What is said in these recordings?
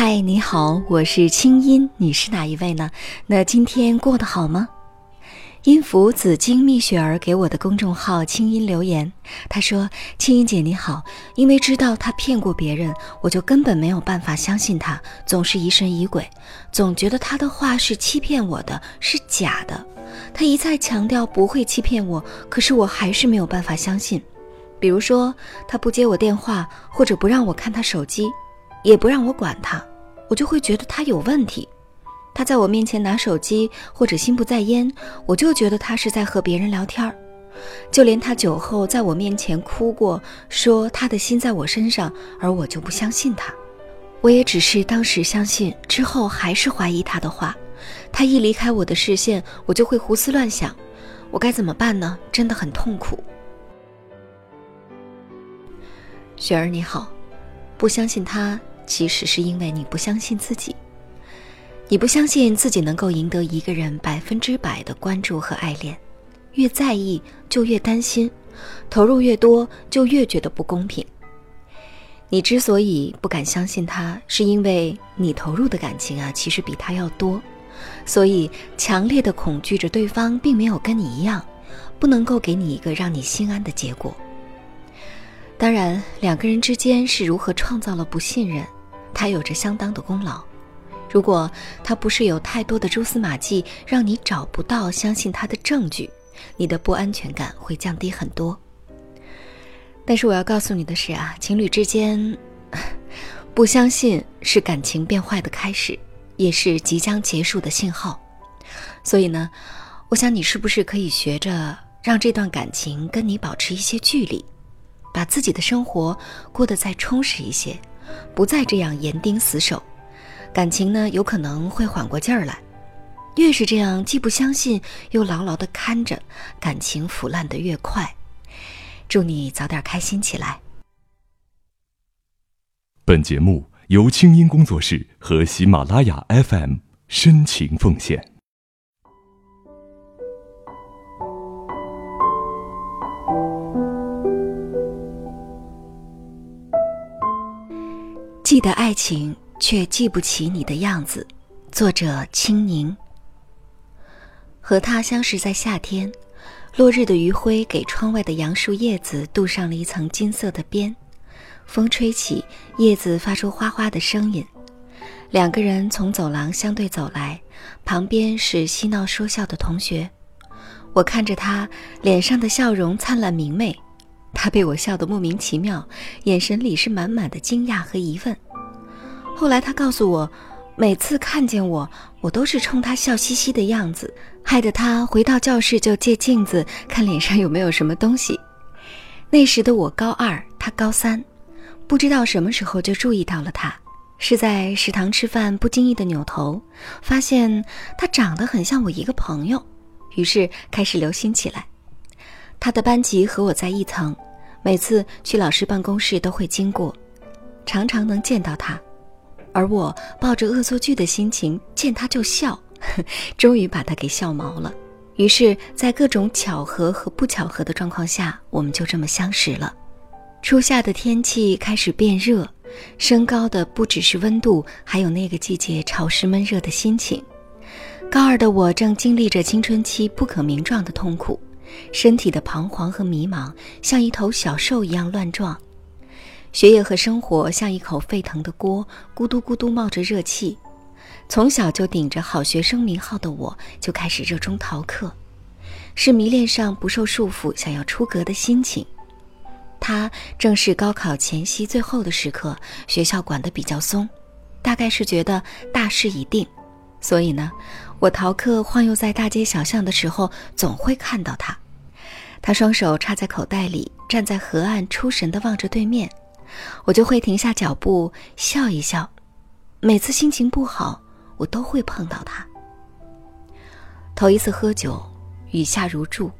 嗨，你好，我是清音，你是哪一位呢？那今天过得好吗？音符紫金蜜雪儿给我的公众号清音留言，她说：“清音姐你好，因为知道他骗过别人，我就根本没有办法相信他，总是疑神疑鬼，总觉得他的话是欺骗我的，是假的。他一再强调不会欺骗我，可是我还是没有办法相信。比如说，他不接我电话，或者不让我看他手机。”也不让我管他，我就会觉得他有问题。他在我面前拿手机或者心不在焉，我就觉得他是在和别人聊天儿。就连他酒后在我面前哭过，说他的心在我身上，而我就不相信他。我也只是当时相信，之后还是怀疑他的话。他一离开我的视线，我就会胡思乱想。我该怎么办呢？真的很痛苦。雪儿你好。不相信他，其实是因为你不相信自己。你不相信自己能够赢得一个人百分之百的关注和爱恋，越在意就越担心，投入越多就越觉得不公平。你之所以不敢相信他，是因为你投入的感情啊，其实比他要多，所以强烈的恐惧着对方并没有跟你一样，不能够给你一个让你心安的结果。当然，两个人之间是如何创造了不信任，他有着相当的功劳。如果他不是有太多的蛛丝马迹，让你找不到相信他的证据，你的不安全感会降低很多。但是我要告诉你的是啊，情侣之间 不相信是感情变坏的开始，也是即将结束的信号。所以呢，我想你是不是可以学着让这段感情跟你保持一些距离？把自己的生活过得再充实一些，不再这样严盯死守，感情呢有可能会缓过劲儿来。越是这样，既不相信又牢牢的看着，感情腐烂的越快。祝你早点开心起来。本节目由清音工作室和喜马拉雅 FM 深情奉献。记得爱情，却记不起你的样子。作者：青宁。和他相识在夏天，落日的余晖给窗外的杨树叶子镀上了一层金色的边。风吹起，叶子发出哗哗的声音。两个人从走廊相对走来，旁边是嬉闹说笑的同学。我看着他，脸上的笑容灿烂明媚。他被我笑得莫名其妙，眼神里是满满的惊讶和疑问。后来他告诉我，每次看见我，我都是冲他笑嘻嘻的样子，害得他回到教室就借镜子看脸上有没有什么东西。那时的我高二，他高三，不知道什么时候就注意到了他，是在食堂吃饭，不经意的扭头，发现他长得很像我一个朋友，于是开始留心起来。他的班级和我在一层，每次去老师办公室都会经过，常常能见到他。而我抱着恶作剧的心情见他就笑，终于把他给笑毛了。于是，在各种巧合和不巧合的状况下，我们就这么相识了。初夏的天气开始变热，升高的不只是温度，还有那个季节潮湿闷热的心情。高二的我正经历着青春期不可名状的痛苦，身体的彷徨和迷茫像一头小兽一样乱撞。学业和生活像一口沸腾的锅，咕嘟咕嘟冒着热气。从小就顶着好学生名号的我，就开始热衷逃课，是迷恋上不受束缚、想要出格的心情。他正是高考前夕最后的时刻，学校管得比较松，大概是觉得大势已定，所以呢，我逃课晃悠在大街小巷的时候，总会看到他。他双手插在口袋里，站在河岸出神地望着对面。我就会停下脚步笑一笑，每次心情不好，我都会碰到他。头一次喝酒，雨下如注，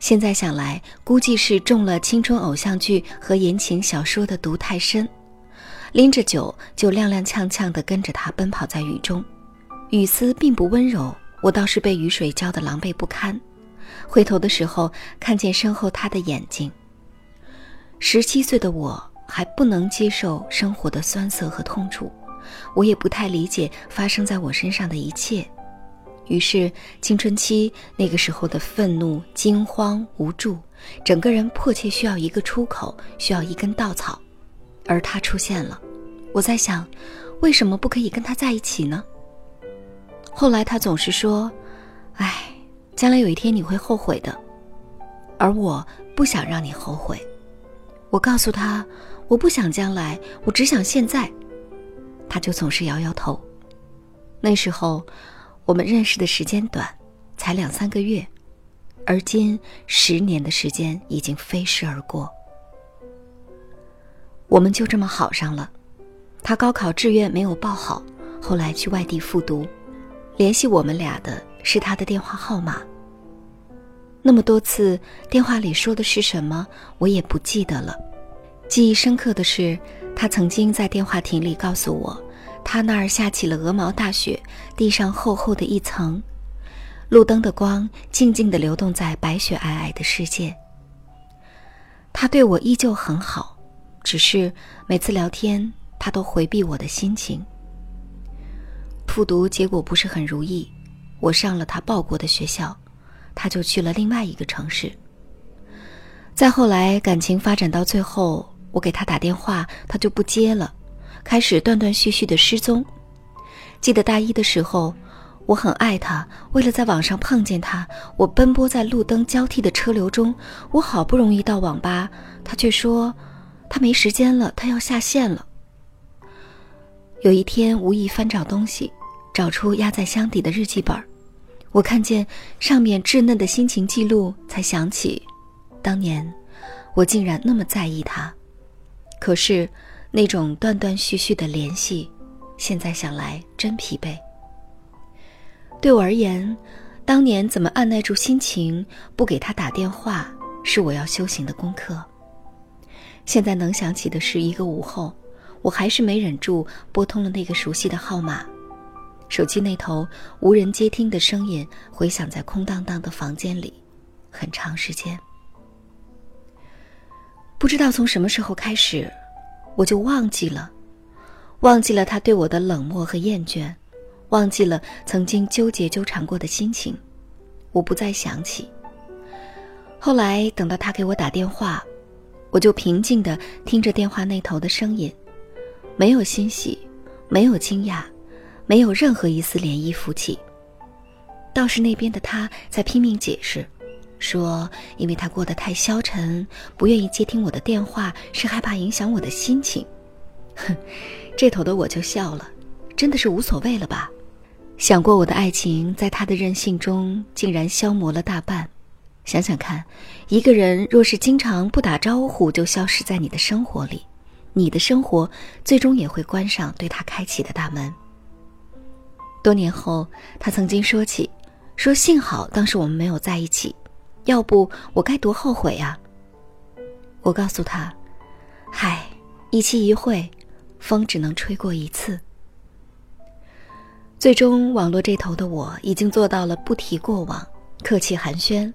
现在想来，估计是中了青春偶像剧和言情小说的毒太深，拎着酒就踉踉跄跄地跟着他奔跑在雨中，雨丝并不温柔，我倒是被雨水浇得狼狈不堪。回头的时候，看见身后他的眼睛。十七岁的我。还不能接受生活的酸涩和痛楚，我也不太理解发生在我身上的一切。于是，青春期那个时候的愤怒、惊慌、无助，整个人迫切需要一个出口，需要一根稻草，而他出现了。我在想，为什么不可以跟他在一起呢？后来他总是说：“哎，将来有一天你会后悔的。”而我不想让你后悔。我告诉他：“我不想将来，我只想现在。”他就总是摇摇头。那时候。我们认识的时间短，才两三个月，而今十年的时间已经飞逝而过。我们就这么好上了。他高考志愿没有报好，后来去外地复读，联系我们俩的是他的电话号码。那么多次电话里说的是什么，我也不记得了。记忆深刻的是，他曾经在电话亭里告诉我。他那儿下起了鹅毛大雪，地上厚厚的一层，路灯的光静静地流动在白雪皑皑的世界。他对我依旧很好，只是每次聊天，他都回避我的心情。复读结果不是很如意，我上了他报过的学校，他就去了另外一个城市。再后来，感情发展到最后，我给他打电话，他就不接了。开始断断续续的失踪。记得大一的时候，我很爱他，为了在网上碰见他，我奔波在路灯交替的车流中。我好不容易到网吧，他却说他没时间了，他要下线了。有一天无意翻找东西，找出压在箱底的日记本，我看见上面稚嫩的心情记录，才想起，当年我竟然那么在意他。可是。那种断断续续的联系，现在想来真疲惫。对我而言，当年怎么按耐住心情不给他打电话，是我要修行的功课。现在能想起的是一个午后，我还是没忍住拨通了那个熟悉的号码，手机那头无人接听的声音回响在空荡荡的房间里，很长时间。不知道从什么时候开始。我就忘记了，忘记了他对我的冷漠和厌倦，忘记了曾经纠结纠缠过的心情，我不再想起。后来等到他给我打电话，我就平静地听着电话那头的声音，没有欣喜，没有惊讶，没有任何一丝涟漪浮起。倒是那边的他在拼命解释。说，因为他过得太消沉，不愿意接听我的电话，是害怕影响我的心情。哼，这头的我就笑了，真的是无所谓了吧？想过我的爱情在他的任性中竟然消磨了大半。想想看，一个人若是经常不打招呼就消失在你的生活里，你的生活最终也会关上对他开启的大门。多年后，他曾经说起，说幸好当时我们没有在一起。要不我该多后悔呀！我告诉他：“嗨，一期一会，风只能吹过一次。”最终，网络这头的我已经做到了不提过往，客气寒暄，“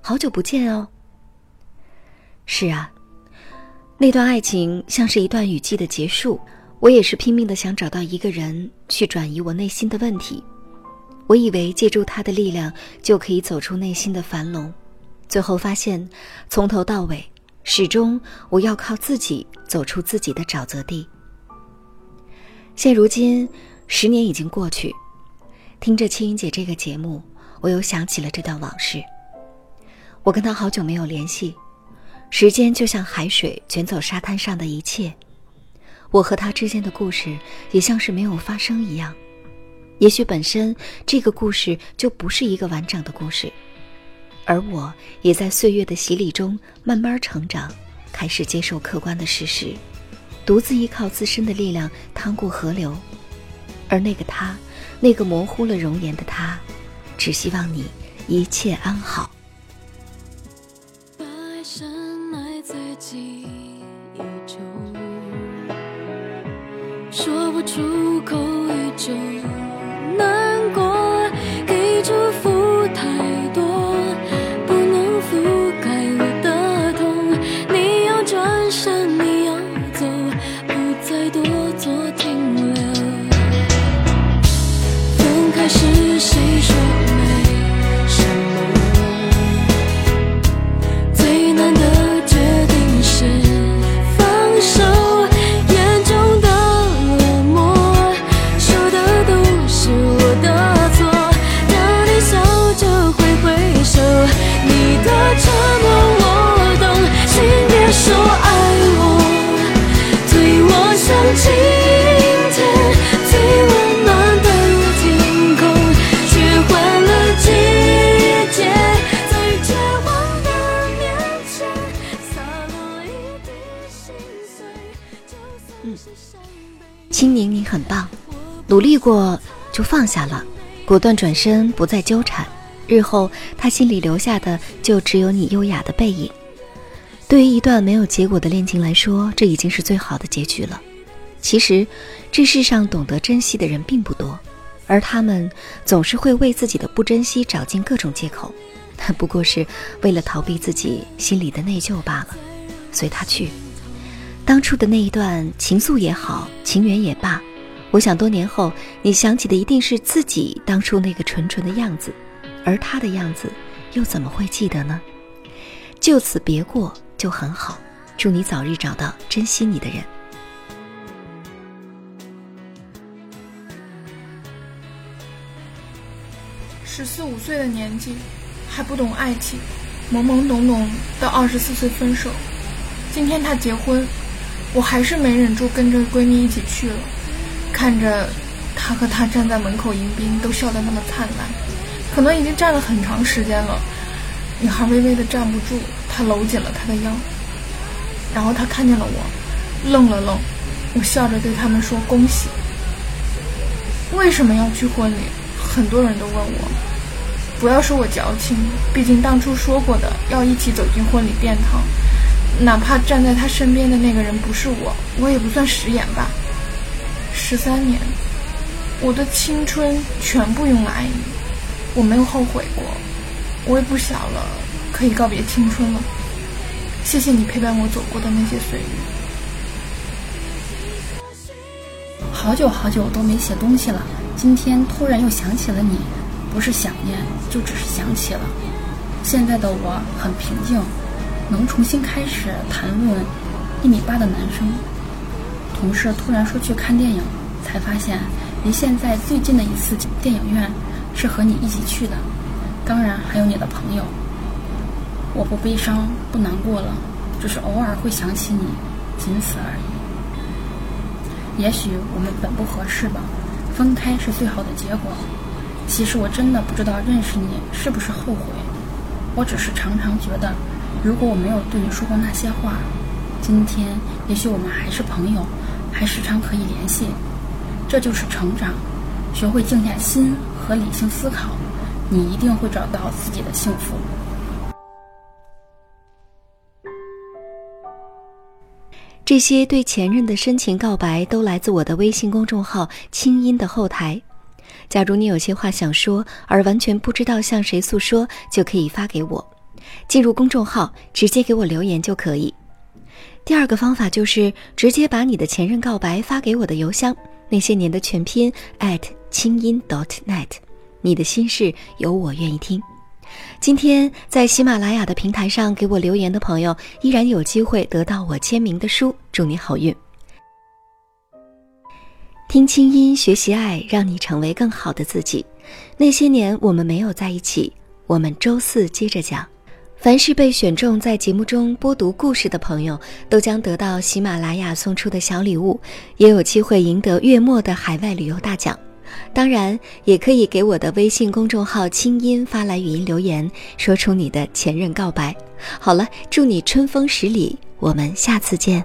好久不见哦。”是啊，那段爱情像是一段雨季的结束，我也是拼命的想找到一个人去转移我内心的问题。我以为借助他的力量就可以走出内心的樊笼。最后发现，从头到尾，始终我要靠自己走出自己的沼泽地。现如今，十年已经过去，听着青云姐这个节目，我又想起了这段往事。我跟他好久没有联系，时间就像海水卷走沙滩上的一切，我和他之间的故事也像是没有发生一样。也许本身这个故事就不是一个完整的故事。而我也在岁月的洗礼中慢慢成长，开始接受客观的事实，独自依靠自身的力量趟过河流。而那个他，那个模糊了容颜的他，只希望你一切安好。说不出口一种。青柠，你很棒，努力过就放下了，果断转身不再纠缠，日后他心里留下的就只有你优雅的背影。对于一段没有结果的恋情来说，这已经是最好的结局了。其实，这世上懂得珍惜的人并不多，而他们总是会为自己的不珍惜找尽各种借口，不过是为了逃避自己心里的内疚罢了。随他去。当初的那一段情愫也好，情缘也罢，我想多年后你想起的一定是自己当初那个纯纯的样子，而他的样子又怎么会记得呢？就此别过就很好，祝你早日找到珍惜你的人。十四五岁的年纪，还不懂爱情，懵懵懂懂到二十四岁分手，今天他结婚。我还是没忍住，跟着闺蜜一起去了。看着她和他站在门口迎宾，都笑得那么灿烂，可能已经站了很长时间了。女孩微微的站不住，她搂紧了他的腰。然后他看见了我，愣了愣。我笑着对他们说：“恭喜。”为什么要去婚礼？很多人都问我。不要说我矫情，毕竟当初说过的要一起走进婚礼殿堂。哪怕站在他身边的那个人不是我，我也不算食言吧。十三年，我的青春全部用来爱你，我没有后悔过，我也不小了，可以告别青春了。谢谢你陪伴我走过的那些岁月。好久好久都没写东西了，今天突然又想起了你，不是想念，就只是想起了。现在的我很平静。能重新开始谈论一米八的男生。同事突然说去看电影，才发现离现在最近的一次电影院是和你一起去的，当然还有你的朋友。我不悲伤，不难过了，只是偶尔会想起你，仅此而已。也许我们本不合适吧，分开是最好的结果。其实我真的不知道认识你是不是后悔，我只是常常觉得。如果我没有对你说过那些话，今天也许我们还是朋友，还时常可以联系。这就是成长，学会静下心和理性思考，你一定会找到自己的幸福。这些对前任的深情告白都来自我的微信公众号“清音”的后台。假如你有些话想说，而完全不知道向谁诉说，就可以发给我。进入公众号，直接给我留言就可以。第二个方法就是直接把你的前任告白发给我的邮箱，那些年的全拼 at 清音 dot net。你的心事有我愿意听。今天在喜马拉雅的平台上给我留言的朋友，依然有机会得到我签名的书。祝你好运！听清音，学习爱，让你成为更好的自己。那些年我们没有在一起，我们周四接着讲。凡是被选中在节目中播读故事的朋友，都将得到喜马拉雅送出的小礼物，也有机会赢得月末的海外旅游大奖。当然，也可以给我的微信公众号“清音”发来语音留言，说出你的前任告白。好了，祝你春风十里，我们下次见。